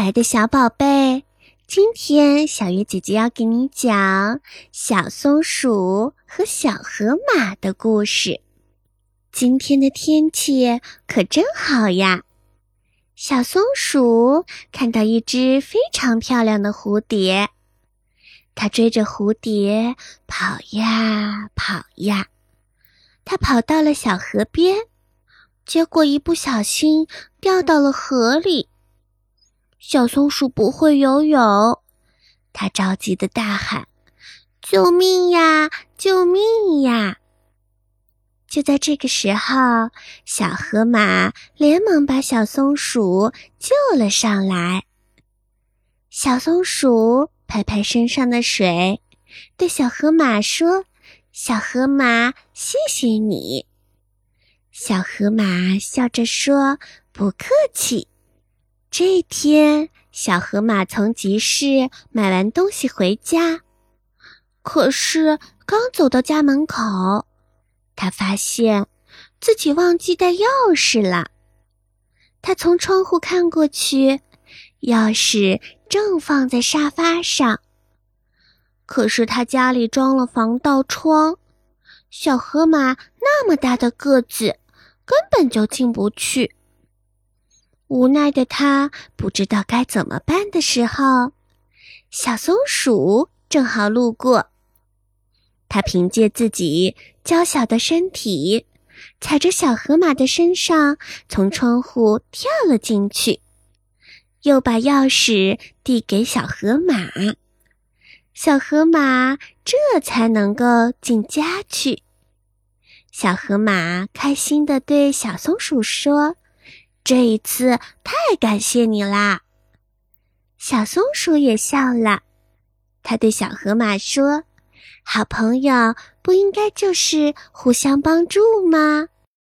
可爱的小宝贝，今天小月姐姐要给你讲小松鼠和小河马的故事。今天的天气可真好呀！小松鼠看到一只非常漂亮的蝴蝶，它追着蝴蝶跑呀跑呀，它跑到了小河边，结果一不小心掉到了河里。小松鼠不会游泳，它着急的大喊：“救命呀！救命呀！”就在这个时候，小河马连忙把小松鼠救了上来。小松鼠拍拍身上的水，对小河马说：“小河马，谢谢你。”小河马笑着说：“不客气。”这天，小河马从集市买完东西回家，可是刚走到家门口，他发现自己忘记带钥匙了。他从窗户看过去，钥匙正放在沙发上。可是他家里装了防盗窗，小河马那么大的个子，根本就进不去。无奈的他不知道该怎么办的时候，小松鼠正好路过。它凭借自己娇小的身体，踩着小河马的身上，从窗户跳了进去，又把钥匙递给小河马。小河马这才能够进家去。小河马开心地对小松鼠说。这一次太感谢你啦！小松鼠也笑了，他对小河马说：“好朋友不应该就是互相帮助吗？”